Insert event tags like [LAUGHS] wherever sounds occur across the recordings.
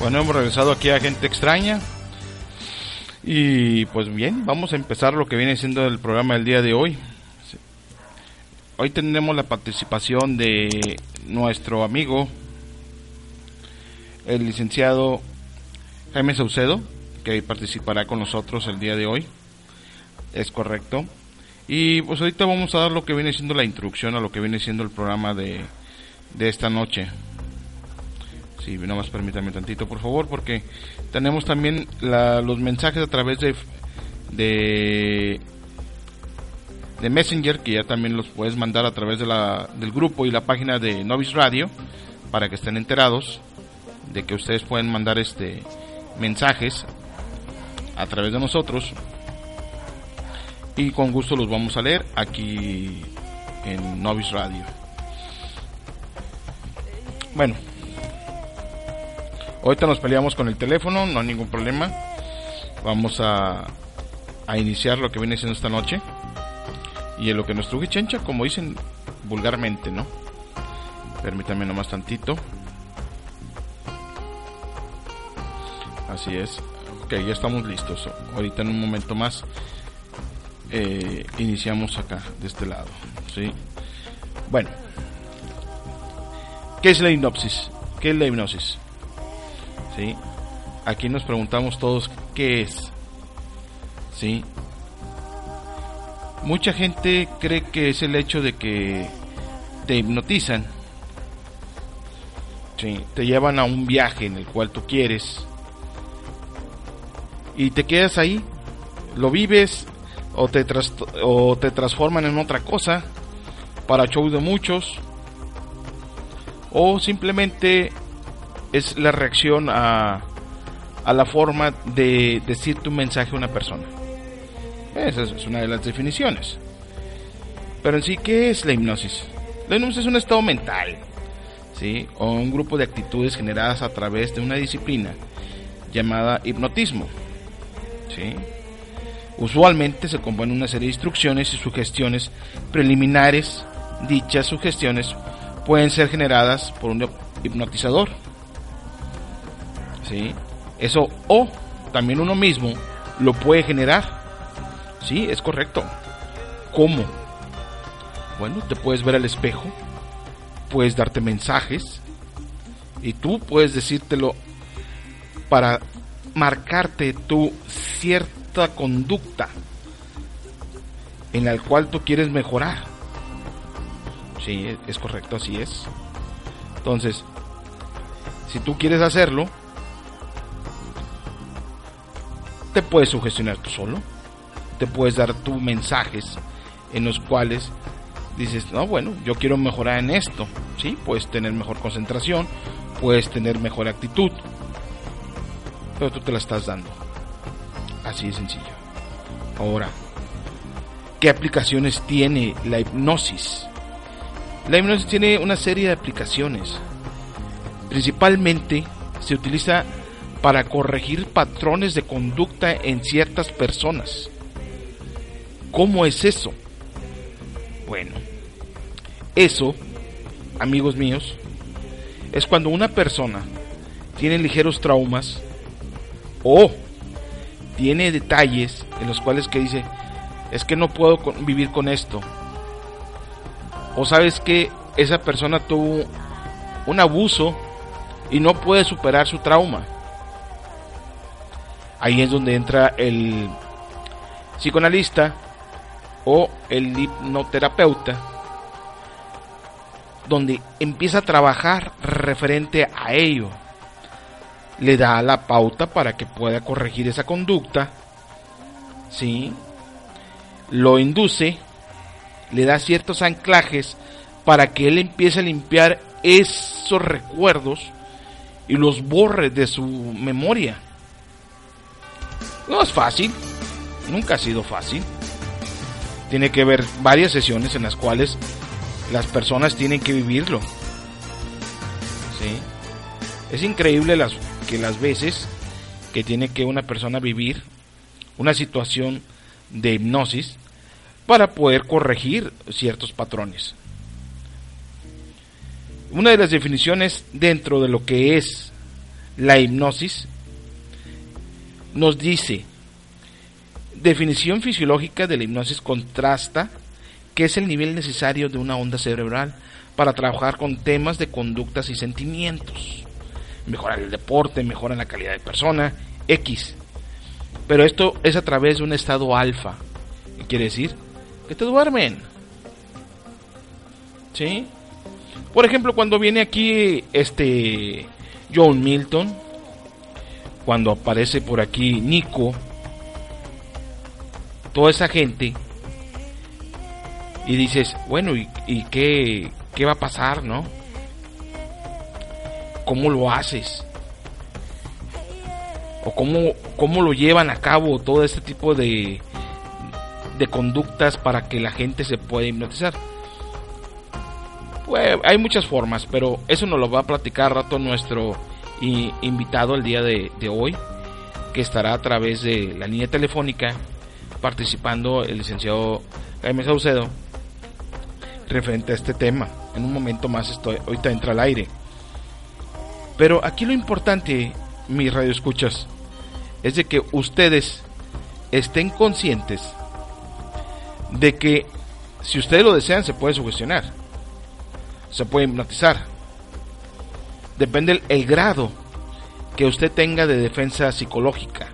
Bueno, hemos regresado aquí a Gente Extraña. Y pues bien, vamos a empezar lo que viene siendo el programa del día de hoy. Hoy tendremos la participación de nuestro amigo, el licenciado Jaime Saucedo, que participará con nosotros el día de hoy. Es correcto. Y pues ahorita vamos a dar lo que viene siendo la introducción a lo que viene siendo el programa de, de esta noche. Sí, nomás permítame tantito, por favor, porque tenemos también los mensajes a través de, de, de Messenger, que ya también los puedes mandar a través de la, del grupo y la página de Novis Radio, para que estén enterados de que ustedes pueden mandar este mensajes a través de nosotros y con gusto los vamos a leer aquí en Novis Radio. Bueno, Ahorita nos peleamos con el teléfono, no hay ningún problema. Vamos a, a iniciar lo que viene siendo esta noche. Y en lo que nos truje chencha, como dicen vulgarmente, ¿no? Permítame nomás tantito. Así es. Ok, ya estamos listos. Ahorita en un momento más eh, iniciamos acá, de este lado. ¿sí? Bueno. ¿Qué es la hipnosis? ¿Qué es la hipnosis? ¿Sí? Aquí nos preguntamos todos qué es, ¿sí? Mucha gente cree que es el hecho de que te hipnotizan, ¿sí? Te llevan a un viaje en el cual tú quieres y te quedas ahí, lo vives o te, o te transforman en otra cosa para show de muchos o simplemente es la reacción a, a la forma de decir tu mensaje a una persona. Esa es una de las definiciones. Pero en sí, ¿qué es la hipnosis? La hipnosis es un estado mental, ¿sí? O un grupo de actitudes generadas a través de una disciplina llamada hipnotismo, ¿sí? Usualmente se compone una serie de instrucciones y sugestiones preliminares. Dichas sugestiones pueden ser generadas por un hipnotizador eso o también uno mismo lo puede generar. Sí, es correcto. ¿Cómo? Bueno, te puedes ver al espejo, puedes darte mensajes y tú puedes decírtelo para marcarte tu cierta conducta en la cual tú quieres mejorar. Sí, es correcto, así es. Entonces, si tú quieres hacerlo, te puedes sugestionar tú solo, te puedes dar tus mensajes en los cuales dices, no, bueno, yo quiero mejorar en esto, ¿sí? Puedes tener mejor concentración, puedes tener mejor actitud, pero tú te la estás dando. Así de sencillo. Ahora, ¿qué aplicaciones tiene la hipnosis? La hipnosis tiene una serie de aplicaciones. Principalmente se utiliza para corregir patrones de conducta en ciertas personas. ¿Cómo es eso? Bueno, eso, amigos míos, es cuando una persona tiene ligeros traumas o tiene detalles en los cuales que dice, es que no puedo vivir con esto. O sabes que esa persona tuvo un abuso y no puede superar su trauma Ahí es donde entra el psicoanalista o el hipnoterapeuta, donde empieza a trabajar referente a ello. Le da la pauta para que pueda corregir esa conducta, ¿sí? Lo induce, le da ciertos anclajes para que él empiece a limpiar esos recuerdos y los borre de su memoria. No es fácil, nunca ha sido fácil. Tiene que haber varias sesiones en las cuales las personas tienen que vivirlo. ¿Sí? Es increíble las, que las veces que tiene que una persona vivir una situación de hipnosis para poder corregir ciertos patrones. Una de las definiciones dentro de lo que es la hipnosis, nos dice, definición fisiológica de la hipnosis contrasta que es el nivel necesario de una onda cerebral para trabajar con temas de conductas y sentimientos. Mejorar el deporte, mejorar la calidad de persona, X. Pero esto es a través de un estado alfa. ¿Qué quiere decir? Que te duermen. ¿Sí? Por ejemplo, cuando viene aquí este John Milton, cuando aparece por aquí Nico, toda esa gente, y dices, bueno, ¿y, y qué, qué va a pasar, no? ¿Cómo lo haces? ¿O cómo, cómo lo llevan a cabo todo este tipo de, de conductas para que la gente se pueda hipnotizar? Pues, hay muchas formas, pero eso nos lo va a platicar rato nuestro invitado el día de, de hoy, que estará a través de la línea telefónica participando el licenciado Jaime Saucedo referente a este tema. En un momento más estoy, ahorita entra al aire. Pero aquí lo importante, mis radioescuchas, es de que ustedes estén conscientes de que si ustedes lo desean se puede sugestionar, se puede hipnotizar. Depende el, grado que usted tenga de defensa psicológica,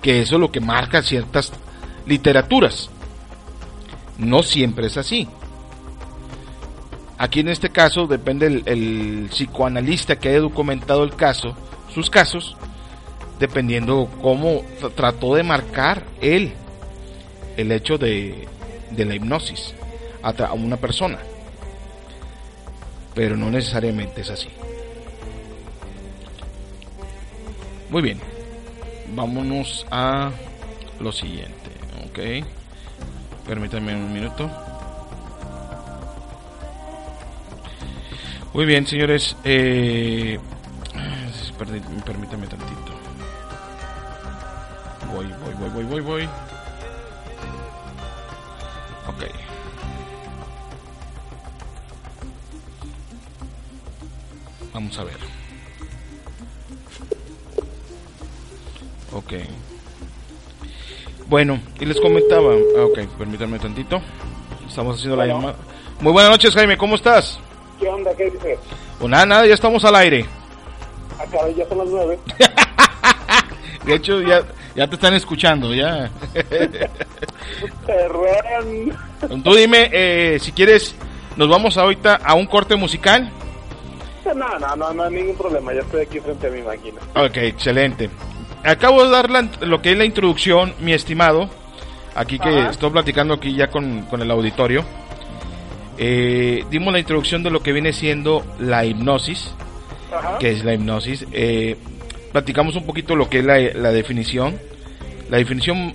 que eso es lo que marca ciertas literaturas. No siempre es así. Aquí en este caso depende el, psicoanalista que haya documentado el caso, sus casos, dependiendo cómo trató de marcar él el hecho de, de la hipnosis a una persona. Pero no necesariamente es así. Muy bien. Vámonos a lo siguiente. Ok. Permítanme un minuto. Muy bien, señores. Eh, permítame tantito. Voy, voy, voy, voy, voy, voy. Vamos a ver. Ok. Bueno, y les comentaba. Ah, ok, permítanme tantito. Estamos haciendo la llamada. Muy buenas noches, Jaime, ¿cómo estás? ¿Qué onda? ¿Qué dices? Pues nada, nada, ya estamos al aire. Acá ah, ya son las nueve. [LAUGHS] de hecho, ya, ya te están escuchando, ya. [LAUGHS] Tú dime, eh, si quieres, nos vamos ahorita a un corte musical. No, no, no, no, ningún problema, ya estoy aquí frente a mi máquina. Ok, excelente acabo de dar lo que es la introducción, mi estimado. Aquí que estoy platicando aquí ya con, el auditorio. Eh, dimos la introducción de lo que viene siendo la hipnosis. Que es la hipnosis. Eh, platicamos un poquito lo que es la, la definición. La definición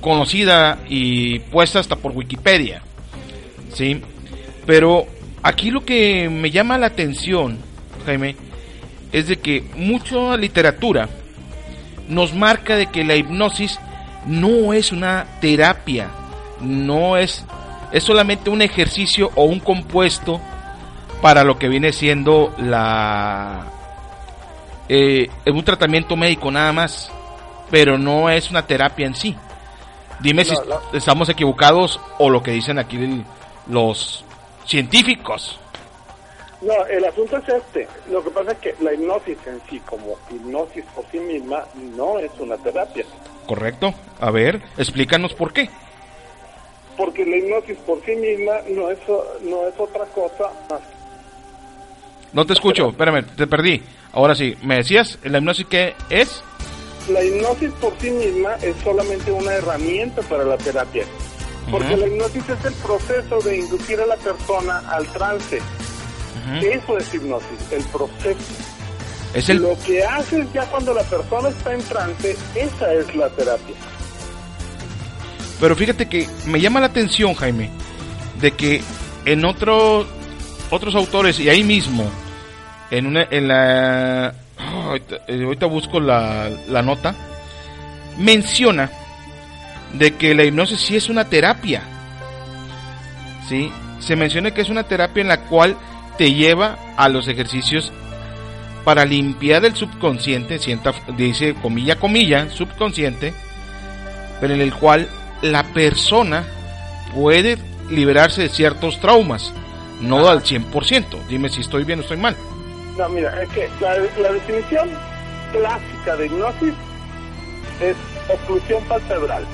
conocida y puesta hasta por Wikipedia. ¿Sí? Pero aquí lo que me llama la atención, Jaime, es de que mucha literatura nos marca de que la hipnosis no es una terapia, no es, es solamente un ejercicio o un compuesto para lo que viene siendo la eh, un tratamiento médico nada más, pero no es una terapia en sí. Dime si estamos equivocados o lo que dicen aquí los científicos. No, el asunto es este. Lo que pasa es que la hipnosis en sí, como hipnosis por sí misma, no es una terapia. Correcto. A ver, explícanos por qué. Porque la hipnosis por sí misma no es, no es otra cosa más. No te escucho, espérame, te perdí. Ahora sí, ¿me decías la hipnosis qué es? La hipnosis por sí misma es solamente una herramienta para la terapia. Porque la hipnosis es el proceso de inducir a la persona al trance eso es hipnosis, el proceso. Es el... Lo que haces ya cuando la persona está en trance, esa es la terapia. Pero fíjate que me llama la atención, Jaime, de que en otros otros autores y ahí mismo, en una, en la, eh, ahorita, busco la, la nota, menciona de que la hipnosis sí es una terapia. ¿Sí? Se menciona que es una terapia en la cual te lleva a los ejercicios para limpiar el subconsciente, sienta, dice comilla, comilla, subconsciente, pero en el cual la persona puede liberarse de ciertos traumas, no al 100%. Dime si estoy bien o estoy mal. No, mira, es que la, definición clásica de hipnosis es oclusión palpebral.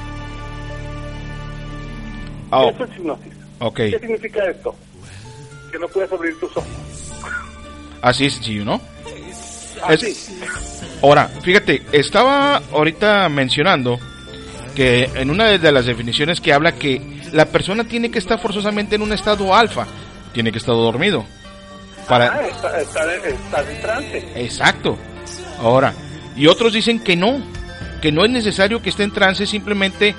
Oh. Eso es hipnosis. Okay. ¿Qué significa esto? Que no puedes abrir tus ojos. Así es sencillo, ¿no? Así. Ahora, fíjate, estaba ahorita mencionando que en una de las definiciones que habla que la persona tiene que estar forzosamente en un estado alfa, tiene que estar dormido. Para... Ah, estar, en trance. Exacto. Ahora, y otros dicen que no, que no es necesario que esté en trance, simplemente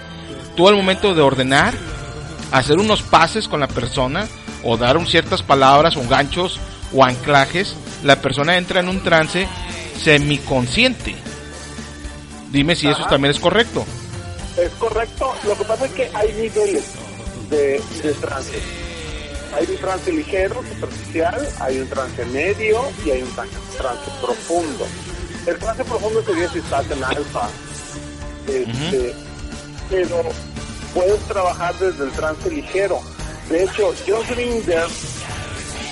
tú al momento de ordenar, hacer unos pases con la persona o dar un ciertas palabras o ganchos o anclajes, la persona entra en un trance semiconsciente. Dime si eso también es correcto. Es correcto. Lo que pasa es que hay niveles de, de trance. Hay un trance ligero, superficial, hay un trance medio y hay un trance, profundo. El trance profundo sería si estás en alfa. Este, pero puedes trabajar desde el trance ligero. De hecho, John Grinder,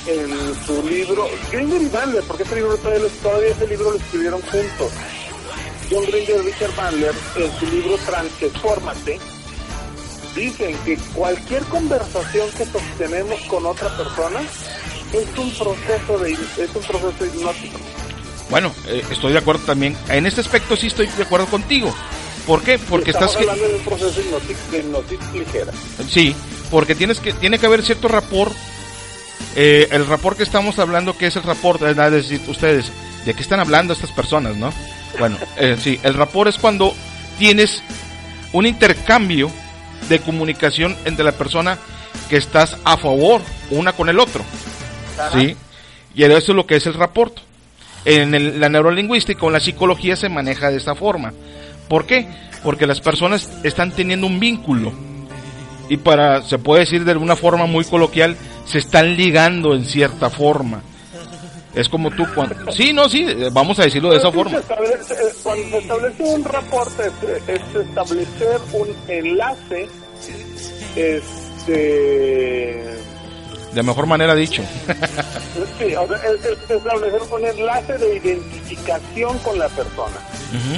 en su libro, Grinder y Bandler, porque ese libro todavía, todavía ese libro lo escribieron juntos. John Grinder y Richard Bandler, en su libro Transformate, dicen que cualquier conversación que sostenemos con otra persona es un proceso de es un proceso hipnótico. Bueno, eh, estoy de acuerdo también. En este aspecto sí estoy de acuerdo contigo. ¿Por qué? Porque estás hablando de un proceso de hipnosis ligera. Sí, porque tienes que tiene que haber cierto rapport. Eh, el rapport que estamos hablando, que es el rapport, es decir, ustedes, ¿de qué están hablando estas personas, no? Bueno, [LAUGHS] eh, sí, el rapport es cuando tienes un intercambio de comunicación entre la persona que estás a favor una con el otro. ¿Sí? Y eso es lo que es el rapport. En la neurolingüística o en la psicología se maneja de esta forma. ¿Por qué? Porque las personas están teniendo un vínculo. Y para, se puede decir de alguna forma muy coloquial, se están ligando en cierta forma. Es como tú cuando... Sí, no, sí, vamos a decirlo de esa forma. cuando se establece un reporte es, establecer un enlace este de mejor manera dicho. [LAUGHS] sí, es, establecer un enlace de identificación con la persona.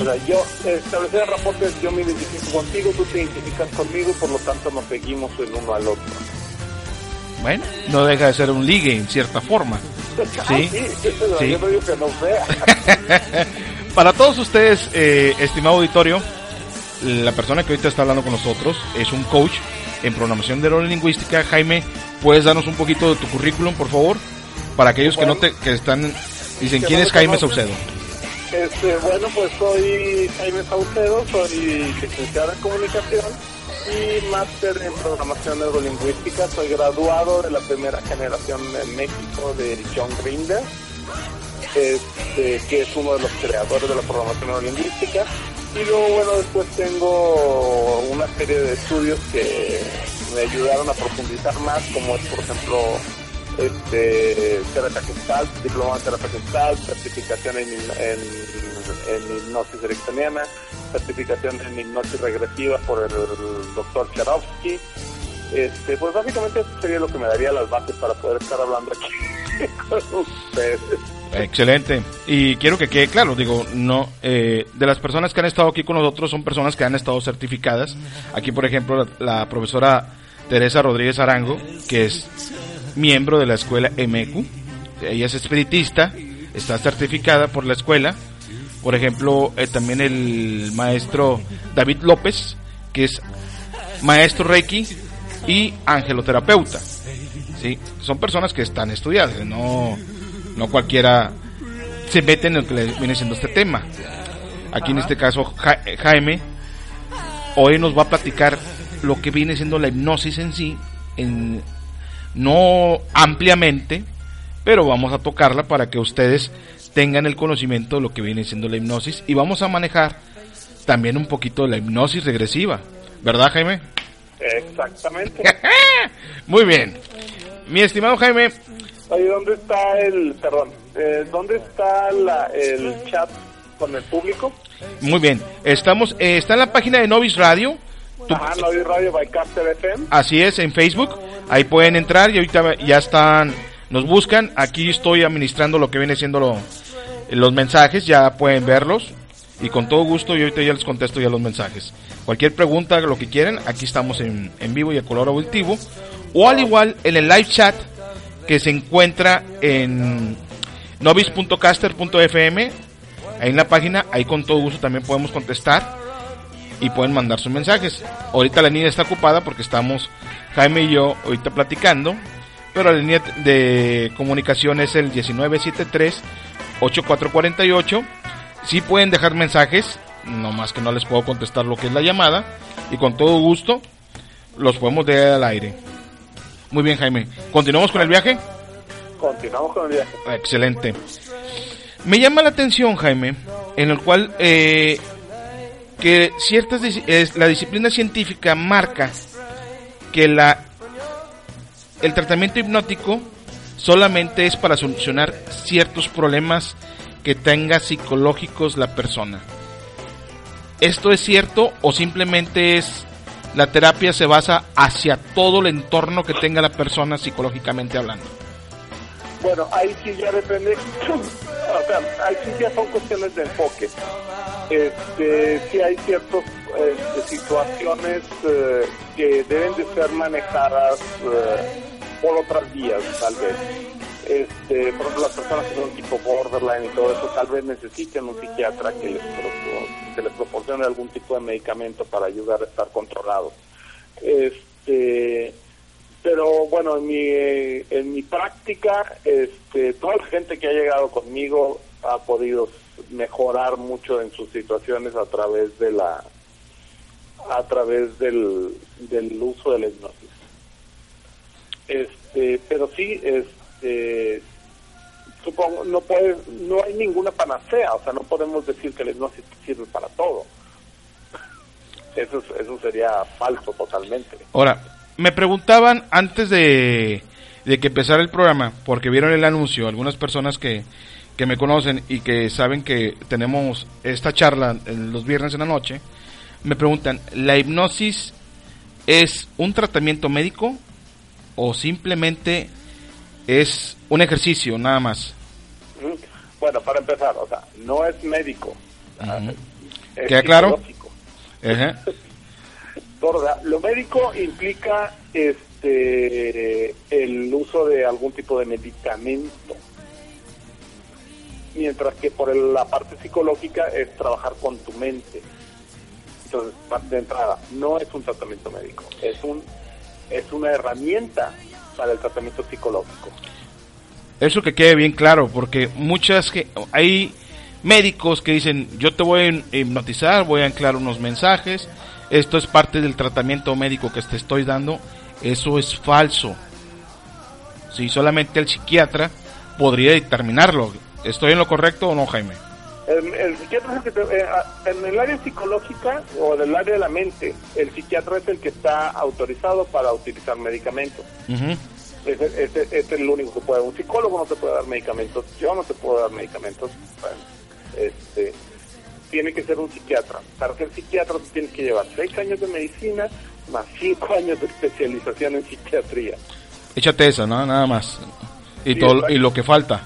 O sea, yo establecer el reporte, yo me identifico contigo, tú te identificas conmigo, por lo tanto nos seguimos el uno al otro. Bueno, no deja de ser un ligue en cierta forma. [LAUGHS] Sí, sí, Yo digo que no sea. [LAUGHS] Para todos ustedes, eh, estimado auditorio, la persona que ahorita está hablando con nosotros es un coach en programación de neurolingüística. Jaime, ¿puedes darnos un poquito de tu currículum, por favor? Para aquellos que no te, que están, dicen, ¿quién es Jaime Saucedo? Este, bueno, pues soy Jaime Saucedo, soy licenciado en comunicación y máster en programación neurolingüística. Soy graduado de la primera generación en México de John Grinder, este, que es uno de los creadores de la programación neurolingüística. Y luego, bueno, después tengo una serie de estudios que me ayudaron a profundizar más, como es, por ejemplo, este, terapia gestal, diploma en terapia gestal, certificación en, en, en hipnosis ericksoniana, certificación en hipnosis regresiva por el, doctor Charovsky. Este, pues básicamente eso sería lo que me daría las bases para poder estar hablando aquí [LAUGHS] con ustedes. Excelente. Y quiero que quede claro, digo, no, eh, de las personas que han estado aquí con nosotros son personas que han estado certificadas. Aquí, por ejemplo, la, profesora Teresa Rodríguez Arango, que es miembro de la escuela MECU. Ella es espiritista, está certificada por la escuela. Por ejemplo, eh, también el maestro David López, que es maestro Reiki y angeloterapeuta. ¿sí? Son personas que están estudiadas, no, no cualquiera se mete en lo que le viene siendo este tema. Aquí en este caso Jaime hoy nos va a platicar lo que viene siendo la hipnosis en sí, en, no ampliamente, pero vamos a tocarla para que ustedes tengan el conocimiento de lo que viene siendo la hipnosis y vamos a manejar también un poquito de la hipnosis regresiva, ¿verdad Jaime? Exactamente. [LAUGHS] Muy bien. Mi estimado Jaime. Ahí ¿dónde está el, perdón, eh, ¿dónde está la, el chat con el público? Muy bien, estamos, eh, está en la página de Novis Radio. Ajá, Novis Radio by Caster FM. Así es, en Facebook. Ahí pueden entrar y ahorita ya están, nos buscan. Aquí estoy administrando lo que viene siendo lo, los mensajes, ya pueden verlos. Y con todo gusto, yo ahorita ya les contesto ya los mensajes. Cualquier pregunta, lo que quieran, aquí estamos en, en vivo y a color auditivo. O al igual en el live chat que se encuentra en novis.caster.fm. Ahí en la página, ahí con todo gusto también podemos contestar y pueden mandar sus mensajes. Ahorita la línea está ocupada porque estamos Jaime y yo ahorita platicando, pero la línea de comunicación es el 1973-8448. Si pueden dejar mensajes, no más que no les puedo contestar lo que es la llamada, y con todo gusto los podemos dejar al aire. Muy bien, Jaime. ¿Continuamos con el viaje? Continuamos con el viaje. Excelente. Me llama la atención, Jaime, en el cual eh, que ciertas la disciplina científica marca que la el tratamiento hipnótico solamente es para solucionar ciertos problemas que tenga psicológicos la persona. ¿Esto es cierto o simplemente es la terapia se basa hacia todo el entorno que tenga la persona psicológicamente hablando? Bueno, ahí sí ya depende, [CLEARS THROAT] o sea, ahí sí ya son cuestiones de enfoque. Este, sí hay ciertas este, situaciones eh, que deben de ser manejadas eh, por otras vías, tal vez. Este, por ejemplo, las personas que son tipo borderline y todo eso, tal vez necesiten un psiquiatra que les, que les proporcione algún tipo de medicamento para ayudar a estar controlados. Este, pero bueno, en mi, en mi práctica, este, toda la gente que ha llegado conmigo ha podido mejorar mucho en sus situaciones a través de la a través del, del uso de la hipnosis. Este, pero sí, este, supongo, no puede, no hay ninguna panacea, o sea, no podemos decir que la hipnosis sirve para todo. Eso, eso sería falso totalmente. Ahora, me preguntaban antes de, de que empezara el programa, porque vieron el anuncio, algunas personas que, que me conocen y que saben que tenemos esta charla los viernes en la noche, me preguntan, ¿la hipnosis es un tratamiento médico o simplemente es un ejercicio nada más? Bueno, para empezar, o sea, no es médico. ¿Queda claro? [LAUGHS] Lo médico implica este el uso de algún tipo de medicamento, mientras que por la parte psicológica es trabajar con tu mente. Entonces, de entrada, no es un tratamiento médico, es un es una herramienta para el tratamiento psicológico. Eso que quede bien claro, porque muchas que hay médicos que dicen, yo te voy a hipnotizar, voy a anclar unos mensajes, esto es parte del tratamiento médico que te estoy dando, eso es falso. Si solamente el psiquiatra podría determinarlo. ¿Estoy en lo correcto o no, Jaime? El, psiquiatra es el que eh, en el área psicológica o del área de la mente, el psiquiatra es el que está autorizado para utilizar medicamentos. Este es el único que puede. Un psicólogo no te puede dar medicamentos. Yo no te puedo dar medicamentos. este, tiene que ser un psiquiatra. Para ser psiquiatra tienes que llevar seis años de medicina más cinco años de especialización en psiquiatría. Échate esa, ¿no? Nada más. Y, todo, y lo que falta.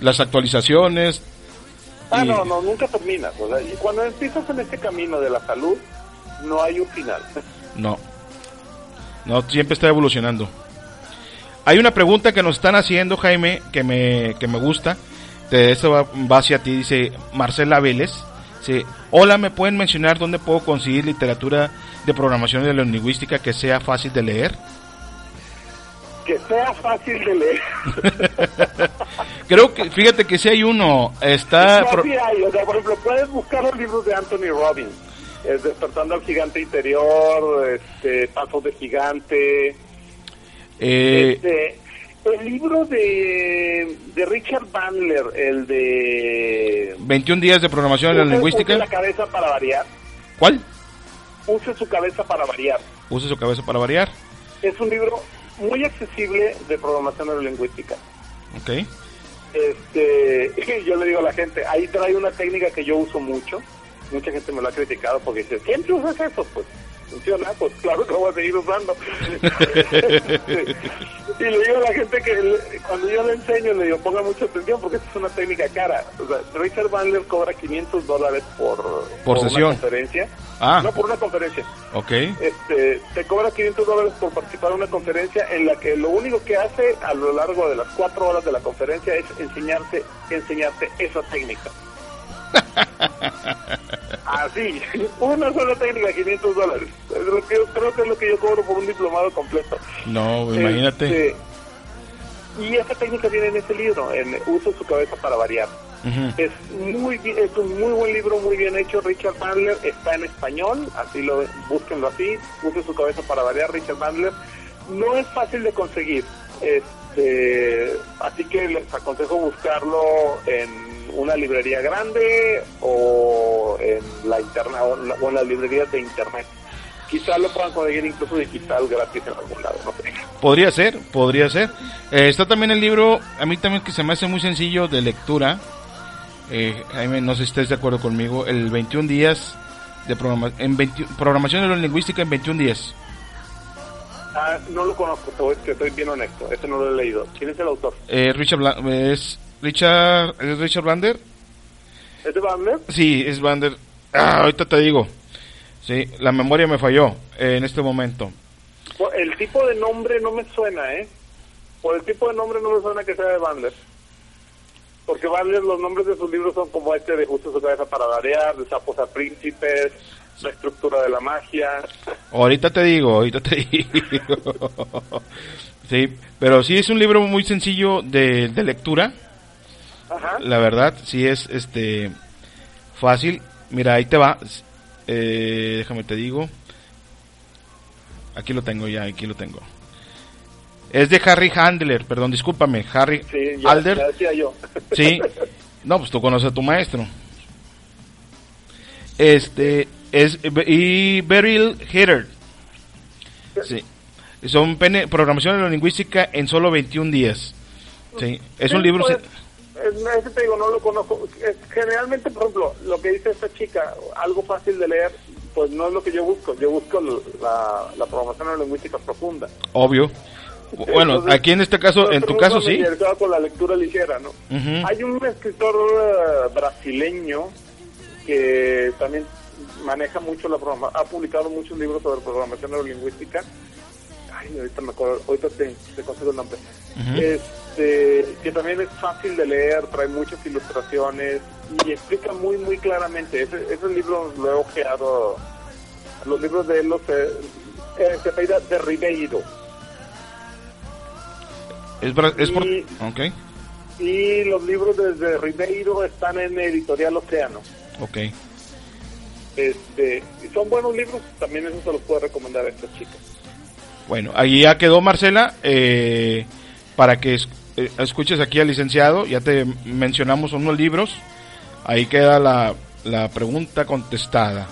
Las actualizaciones. Ah, no, no, nunca terminas. y cuando empiezas en este camino de la salud, no hay un final. No. No, siempre está evolucionando. Hay una pregunta que nos están haciendo, Jaime, que me, que me gusta. De eso va, va hacia ti, dice Marcela Vélez. Sí. Hola, ¿me pueden mencionar dónde puedo conseguir literatura de programación de la lingüística que sea fácil de leer? Que sea fácil de leer. [LAUGHS] Creo que, fíjate que si hay uno, está... por ejemplo, puedes buscar los libros de Anthony Robbins, Despertando al Gigante Interior, este, Pasos de Gigante, eh, este, el libro de, de Richard Bandler, el de... 21 días de programación en la lingüística. Use la cabeza para variar. ¿Cuál? Use su cabeza para variar. Use su cabeza para variar. Es un libro muy accesible de programación neurolingüística. Ok. este, [LAUGHS] yo le digo a la gente, ahí trae una técnica que yo uso mucho. Mucha gente me lo ha criticado porque dice, ¿siempre usas eso? Pues funciona, pues claro que lo voy a seguir usando. [LAUGHS] y le digo a la gente que cuando yo le enseño, le digo, ponga mucha atención porque esta es una técnica cara. O sea, Richard Bandler cobra 500 dólares por, por, sesión. una conferencia. Ah. No, por una conferencia. Ok. Este, te cobra 500 dólares por participar en una conferencia en la que lo único que hace a lo largo de las cuatro horas de la conferencia es enseñarte, enseñarte esa técnica. Así, una sola técnica, 500 dólares. Es lo que yo, creo que es lo que yo cobro por un diplomado completo. No, imagínate. Este, y esa técnica viene en ese libro, en Uso su cabeza para variar. Es muy es un muy buen libro, muy bien hecho. Richard Bandler está en español, así lo búsquenlo así. Use su cabeza para variar, Richard Bandler. No es fácil de conseguir, este, así que les aconsejo buscarlo en una librería grande o en la interna o en las librerías de internet. Quizás lo puedan conseguir incluso digital gratis en algún lado, no sé. Podría ser, podría ser. Eh, está también el libro, a mí también que se me hace muy sencillo de lectura. Eh, Jaime, no sé si estés de acuerdo conmigo. El 21 días de programa, en 20, programación de la lingüística en 21 días. Ah, no lo conozco, te estoy bien honesto. Este no lo he leído. ¿Quién es el autor? Eh, Richard, Bla es Richard, ¿es Richard Blander? ¿Es de Blander? Sí, es Blander. Ah, ahorita te digo. Sí, la memoria me falló eh, en este momento. El tipo de nombre no me suena, ¿eh? Por el tipo de nombre no me suena que sea de Bandler. Porque Bandler, los nombres de sus libros son como este de Justo su cabeza para variar, de Sapos a Príncipes, La estructura de la magia. Ahorita te digo, ahorita te [LAUGHS] digo. sí, pero sí es un libro muy sencillo de, de lectura. Ajá. La verdad, sí es este fácil. Mira, ahí te va. Eh, déjame te digo. Aquí lo tengo ya, aquí lo tengo. Es de Harry Handler, perdón, discúlpame, Harry sí, ya, Alder. Ya decía yo. Sí. No, pues tú conoces a tu maestro. Este es y Beryl Hitter. Sí. Son pene, programación neurolingüística en solo 21 días. Sí, es un libro pues, ese te digo, no lo conozco. Es- Generalmente, por ejemplo, lo que dice esta chica, algo fácil de leer, pues no es lo que yo busco. Yo busco la, la programación lingüística profunda. obvio. Bueno, Entonces, aquí en este caso, en tu caso sí. con la lectura ligera, ¿no? Hay un escritor eh, brasileño que también maneja mucho la programa, ha publicado muchos libros sobre programación neurolingüística. Ay, ahorita me acuerdo, ahorita te, te consigo el nombre. Ujú. Este, que también es fácil de leer, trae muchas ilustraciones y explica muy, muy claramente. Ese, ese libro lo he ojeado, los libros de él los he- eh, se apellida de Ribeiro. Es, es por... Y- Ok, Y los libros desde Ribeiro están en Editorial Océano. ok. Este, son buenos libros, también eso se los puedo recomendar a estas chicas. Bueno, ahí ya quedó Marcela. eh, para que eh, escuches aquí al licenciado, ya te mencionamos unos libros. Ahí queda la, la pregunta contestada.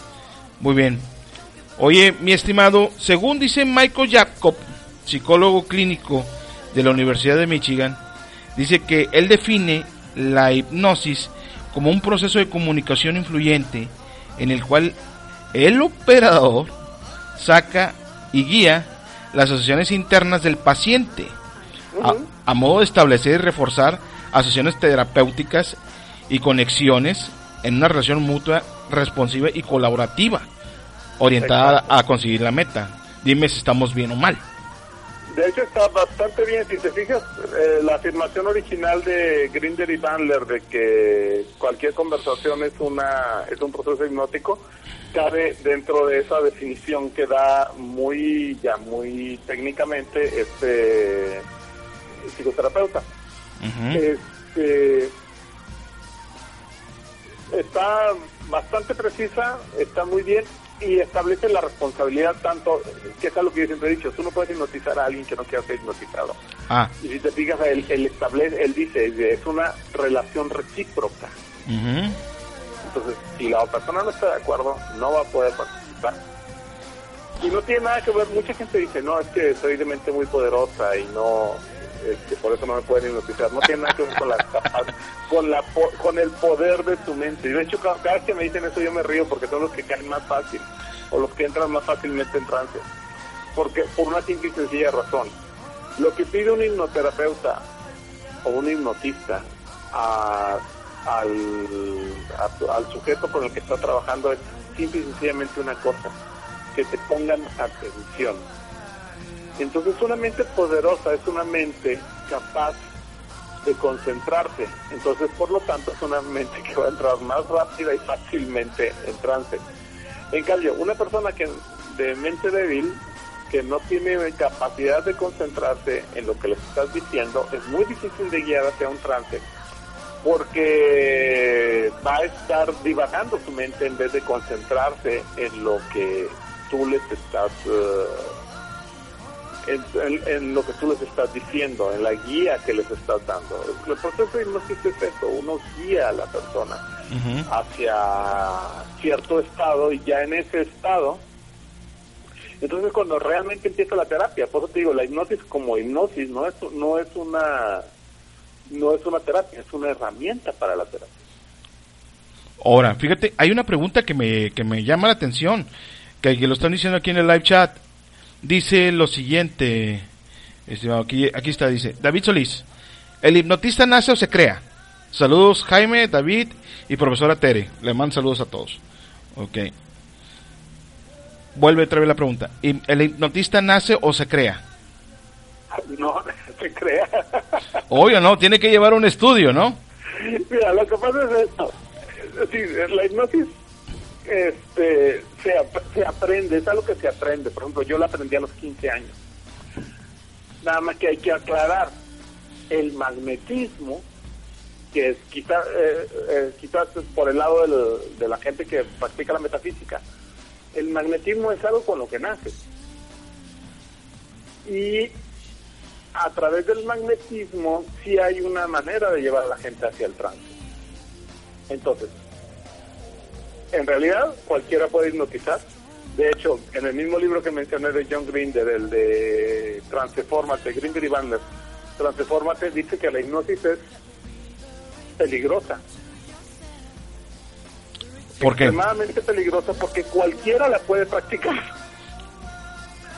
Muy bien. Oye, mi estimado, según dice Michael Jacob, psicólogo clínico de la Universidad de Michigan, dice que él define la hipnosis como un proceso de comunicación influyente en el cual el operador saca y guía las asociaciones internas del paciente a, Ujú. A modo de establecer y reforzar asociaciones terapéuticas y conexiones en una relación mutua, responsiva y colaborativa, orientada a conseguir la meta. Dime si estamos bien o mal. De hecho está bastante bien, si te fijas, eh, la afirmación original de Grinder y Bandler de que cualquier conversación es una es un proceso hipnótico, cabe dentro de esa definición que da muy ya muy técnicamente este psicoterapeuta. Este, está bastante precisa, está muy bien y establece la responsabilidad tanto, que es algo que yo siempre he dicho, tú no puedes hipnotizar a alguien que no quiera ser hipnotizado. Ah, Y si te fijas, él, él establece, él dice, es una relación recíproca. Entonces, si la otra persona no está de acuerdo, no va a poder participar. Y no tiene nada que ver, mucha gente dice, no, es que soy de mente muy poderosa y no, este, por eso no me pueden hipnotizar. No tiene nada que ver con la, con, la con el poder de tu mente. Y de hecho, cada, vez que me dicen eso, yo me río porque son los que caen más fácil o los que entran más fácilmente en trance. Porque, por una simple y sencilla razón, lo que pide un hipnoterapeuta o un hipnotista al, al sujeto con el que está trabajando es simple y sencillamente una cosa, que te pongan atención. Entonces una mente poderosa es una mente capaz de concentrarse. Entonces, por lo tanto, es una mente que va a entrar más rápida y fácilmente en trance. En cambio, una persona que de mente débil, que no tiene capacidad de concentrarse en lo que les estás diciendo, es muy difícil de guiar hacia un trance porque va a estar divagando su mente en vez de concentrarse en lo que tú les estás uh, en, lo que tú les estás diciendo, en la guía que les estás dando. El proceso de hipnosis es eso, uno guía a la persona hacia cierto estado y ya en ese estado, entonces cuando realmente empieza la terapia, por eso te digo, la hipnosis como hipnosis no es, no es una no es una terapia, es una herramienta para la terapia. Ahora, fíjate, hay una pregunta que me, que me llama la atención, que, lo están diciendo aquí en el live chat. Dice lo siguiente, aquí, aquí está, dice, David Solís, ¿el hipnotista nace o se crea? Saludos Jaime, David y profesora Tere. Le mando saludos a todos. Ok. Vuelve otra vez la pregunta. ¿El hipnotista nace o se crea? No, [LAUGHS] se crea. Oye, no, tiene que llevar un estudio, ¿no? Mira, lo que pasa es esto. Sí, la hipnosis este, se, se aprende, es algo que se aprende. Por ejemplo, yo la aprendí a los 15 años. Nada más que hay que aclarar. El magnetismo, que es quizás eh, eh, por el lado de la gente que practica la metafísica, el magnetismo es algo con lo que nace. Y a través del magnetismo sí hay una manera de llevar a la gente hacia el trance. Entonces, en realidad cualquiera puede hipnotizar. De hecho, en el mismo libro que mencioné de John Grinder, el de Transformate, Grinder y Bandler, Transformate dice que la hipnosis es peligrosa. ¿Por qué? Extremadamente peligrosa porque cualquiera la puede practicar.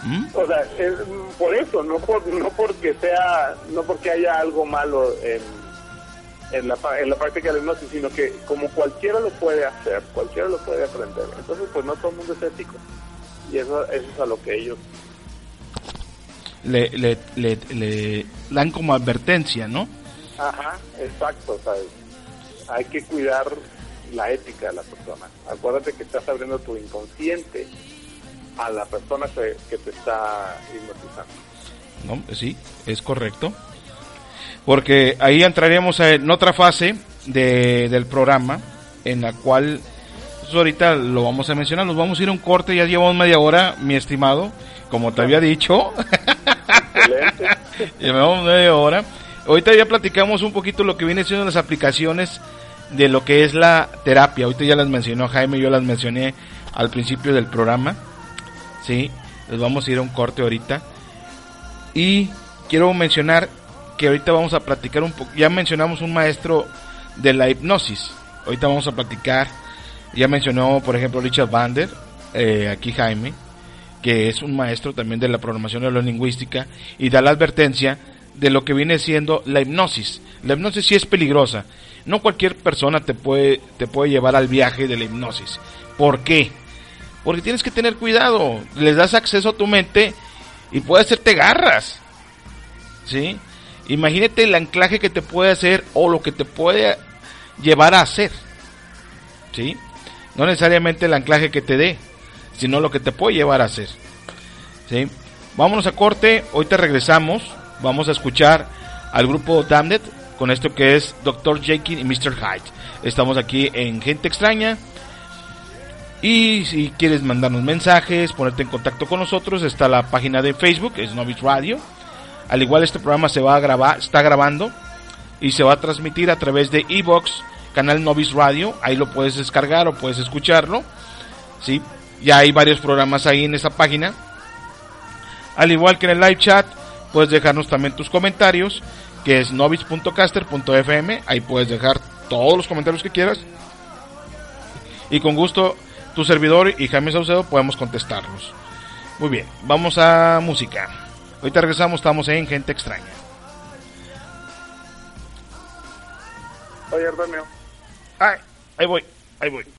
¿Mm? O sea, es por eso, no por no porque sea, no porque haya algo malo en, en la, en la práctica de la hipnosis, sino que como cualquiera lo puede hacer, cualquiera lo puede aprender. Entonces, pues no todo el mundo es ético. Y eso, eso es a lo que ellos le, le, le, dan como advertencia, ¿no? Ajá, exacto. hay que cuidar la ética de la persona. Acuérdate que estás abriendo tu inconsciente a la persona que, te está hipnotizando. No, sí, es correcto. Porque ahí entraremos en otra fase de, del programa en la cual pues, ahorita lo vamos a mencionar. Nos vamos a ir a un corte, ya llevamos media hora, mi estimado, como te había dicho. [LAUGHS] Llevamos media hora. Ahorita ya platicamos un poquito lo que viene siendo las aplicaciones de lo que es la terapia. Ahorita ya las mencionó Jaime, yo las mencioné al principio del programa. ¿sí? Les vamos a ir a un corte ahorita. Y quiero mencionar que ahorita vamos a platicar un poco, ya mencionamos un maestro de la hipnosis. Ahorita vamos a platicar, ya mencionó por ejemplo Richard Bander, eh, aquí Jaime, que es un maestro también de la programación neurolingüística y da la advertencia de lo que viene siendo la hipnosis. La hipnosis sí es peligrosa. No cualquier persona te puede, te puede llevar al viaje de la hipnosis. ¿Por qué? Porque tienes que tener cuidado. Les das acceso a tu mente y puede hacerte garras. ¿Sí? Imagínate el anclaje que te puede hacer o lo que te puede llevar a hacer. ¿Sí? No necesariamente el anclaje que te dé, sino lo que te puede llevar a hacer. ¿Sí? Vámonos a corte, hoy te regresamos. Vamos a escuchar al grupo Damned con esto que es Dr. Jekyll y Mr. Hyde. Estamos aquí en Gente Extraña y si quieres mandarnos mensajes, ponerte en contacto con nosotros, está la página de Facebook, es Novis Radio. Al igual este programa se va a grabar, está grabando y se va a transmitir a través de Evox, canal Novis Radio, ahí lo puedes descargar o puedes escucharlo. ¿sí? Ya hay varios programas ahí en esa página. Al igual que en el live chat, puedes dejarnos también tus comentarios, que es novis.caster.fm, ahí puedes dejar todos los comentarios que quieras. Y con gusto, tu servidor y Jaime Saucedo podemos contestarlos. Muy bien, vamos a música. Ahorita regresamos, estamos en Gente Extraña. Oye, Artemio. Ay, ahí voy, ahí voy.